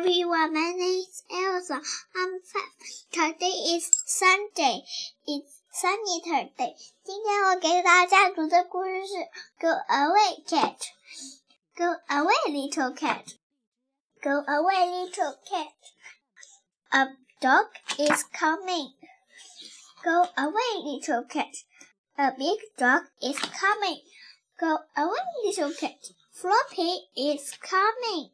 everyone. My name is Elsa. I'm five. Today is Sunday. It's sunny today. 今天我给大家读的故事是《Go away, cat. Go away, little cat. Go away, little cat. A dog is coming. Go away, little cat. A big dog is coming. Go away, little cat. Floppy is coming.